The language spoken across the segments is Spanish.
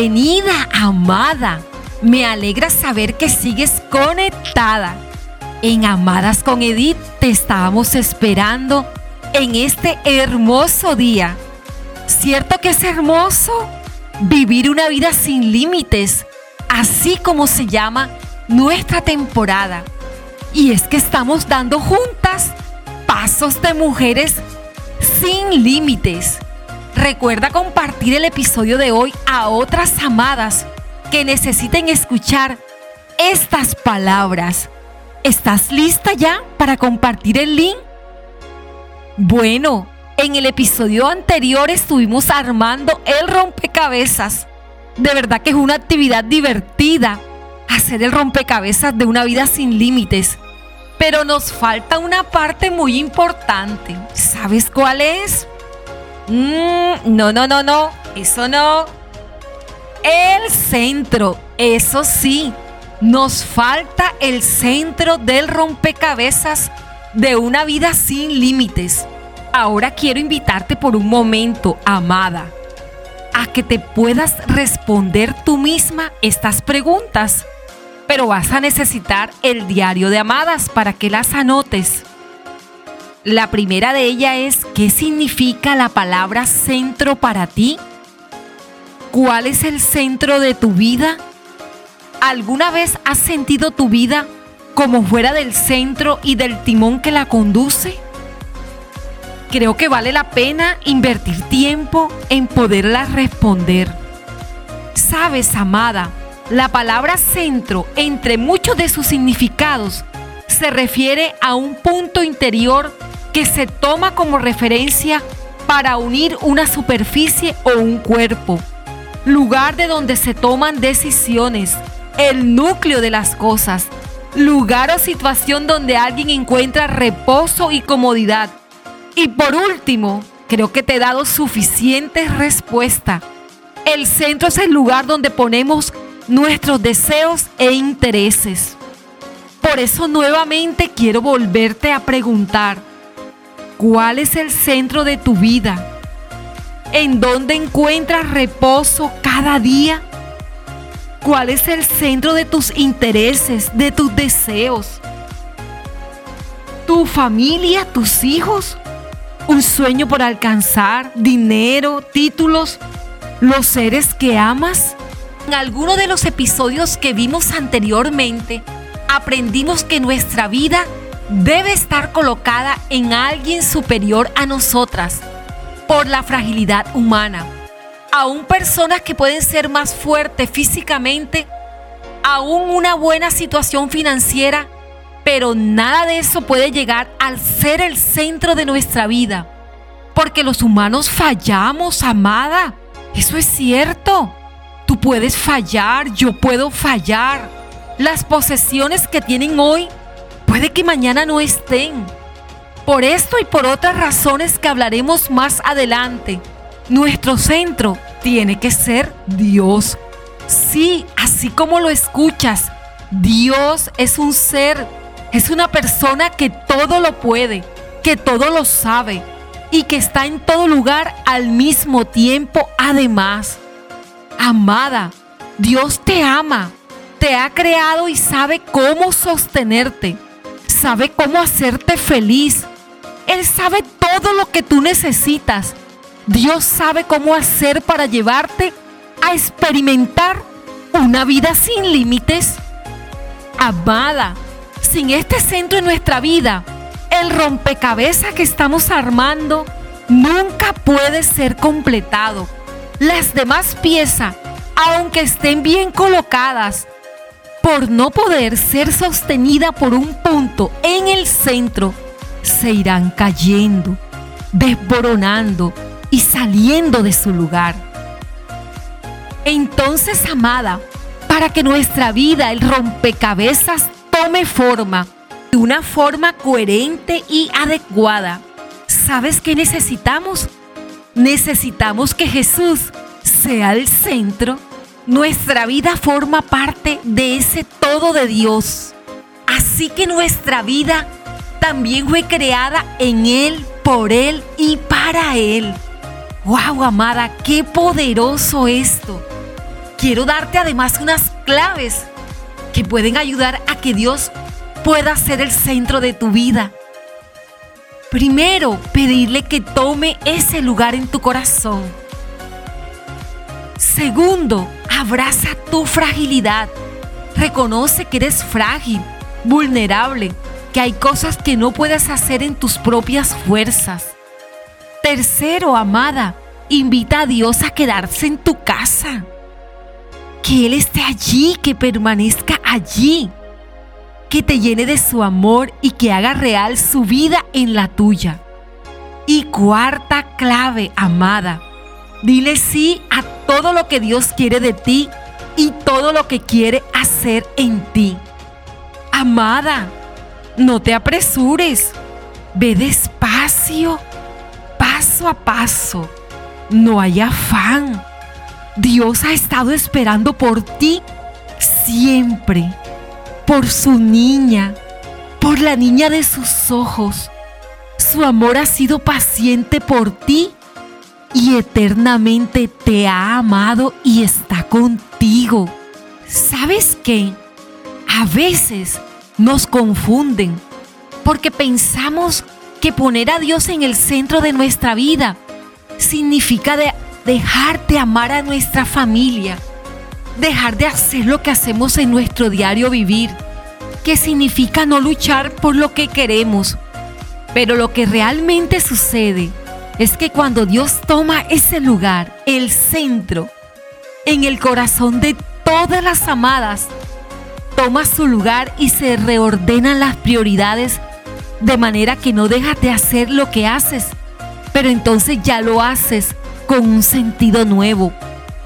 Bienvenida, amada. Me alegra saber que sigues conectada. En Amadas con Edith te estábamos esperando en este hermoso día. ¿Cierto que es hermoso? Vivir una vida sin límites, así como se llama nuestra temporada. Y es que estamos dando juntas pasos de mujeres sin límites. Recuerda compartir el episodio de hoy a otras amadas que necesiten escuchar estas palabras. ¿Estás lista ya para compartir el link? Bueno, en el episodio anterior estuvimos armando el rompecabezas. De verdad que es una actividad divertida hacer el rompecabezas de una vida sin límites. Pero nos falta una parte muy importante. ¿Sabes cuál es? Mm, no, no, no, no. Eso no. El centro. Eso sí. Nos falta el centro del rompecabezas de una vida sin límites. Ahora quiero invitarte por un momento, amada, a que te puedas responder tú misma estas preguntas. Pero vas a necesitar el diario de amadas para que las anotes. La primera de ellas es, ¿qué significa la palabra centro para ti? ¿Cuál es el centro de tu vida? ¿Alguna vez has sentido tu vida como fuera del centro y del timón que la conduce? Creo que vale la pena invertir tiempo en poderla responder. Sabes, amada, la palabra centro, entre muchos de sus significados, se refiere a un punto interior que se toma como referencia para unir una superficie o un cuerpo, lugar de donde se toman decisiones, el núcleo de las cosas, lugar o situación donde alguien encuentra reposo y comodidad. Y por último, creo que te he dado suficiente respuesta. El centro es el lugar donde ponemos nuestros deseos e intereses. Por eso nuevamente quiero volverte a preguntar, ¿cuál es el centro de tu vida? ¿En dónde encuentras reposo cada día? ¿Cuál es el centro de tus intereses, de tus deseos? ¿Tu familia, tus hijos? ¿Un sueño por alcanzar? ¿Dinero? ¿Títulos? ¿Los seres que amas? En alguno de los episodios que vimos anteriormente, aprendimos que nuestra vida debe estar colocada en alguien superior a nosotras por la fragilidad humana. Aún personas que pueden ser más fuertes físicamente, aún una buena situación financiera, pero nada de eso puede llegar al ser el centro de nuestra vida. Porque los humanos fallamos, amada. Eso es cierto. Tú puedes fallar, yo puedo fallar. Las posesiones que tienen hoy puede que mañana no estén. Por esto y por otras razones que hablaremos más adelante, nuestro centro tiene que ser Dios. Sí, así como lo escuchas, Dios es un ser, es una persona que todo lo puede, que todo lo sabe y que está en todo lugar al mismo tiempo además. Amada, Dios te ama, te ha creado y sabe cómo sostenerte, sabe cómo hacerte feliz. Él sabe todo lo que tú necesitas. Dios sabe cómo hacer para llevarte a experimentar una vida sin límites. Amada, sin este centro en nuestra vida, el rompecabezas que estamos armando nunca puede ser completado. Las demás piezas, aunque estén bien colocadas, por no poder ser sostenida por un punto en el centro, se irán cayendo, desboronando y saliendo de su lugar. Entonces, amada, para que nuestra vida, el rompecabezas, tome forma, de una forma coherente y adecuada, ¿sabes qué necesitamos? necesitamos que Jesús sea el centro. Nuestra vida forma parte de ese todo de Dios. Así que nuestra vida también fue creada en Él, por Él y para Él. ¡Wow, amada! ¡Qué poderoso esto! quiero darte además unas claves que pueden ayudar a que Dios pueda ser el centro de tu vida. Primero, pedirle que tome ese lugar en tu corazón. Segundo, abraza tu fragilidad. Reconoce que eres frágil, vulnerable, que hay cosas que no puedes hacer en tus propias fuerzas. Tercero, amada, invita a Dios a quedarse en tu casa. Que Él esté allí, que permanezca allí que te llene de su amor y que haga real su vida en la tuya. Y cuarta clave, amada, dile sí a todo lo que Dios quiere de ti y todo lo que quiere hacer en ti. Amada, no te apresures, ve despacio, paso a paso, no hay afán. Dios ha estado esperando por ti siempre por su niña, por la niña de sus ojos. Su amor ha sido paciente por ti y eternamente te ha amado y está contigo. ¿Sabes qué? A veces nos confunden porque pensamos que poner a Dios en el centro de nuestra vida significa de dejar de amar a nuestra familia, dejar de hacer lo que hacemos en nuestro diario vivir, que significa no luchar por lo que queremos. Pero lo que realmente sucede es que cuando Dios toma ese lugar, el centro, en el corazón de todas las amadas, toma su lugar y se reordenan las prioridades de manera que no dejas de hacer lo que haces, pero entonces ya lo haces con un sentido nuevo,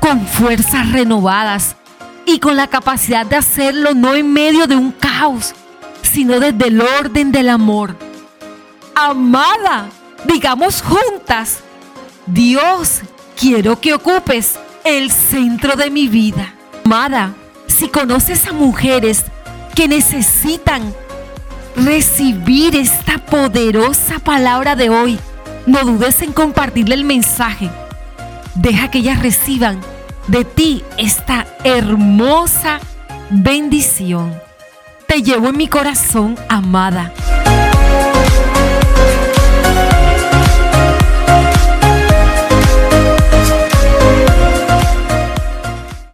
con fuerzas renovadas y con la capacidad de hacerlo no en medio de un caos, sino desde el orden del amor. Amada, digamos juntas, Dios, quiero que ocupes el centro de mi vida. Amada, si conoces a mujeres que necesitan recibir esta poderosa palabra de hoy, no dudes en compartirle el mensaje. Deja que ellas reciban de ti esta hermosa bendición. Te llevo en mi corazón, amada.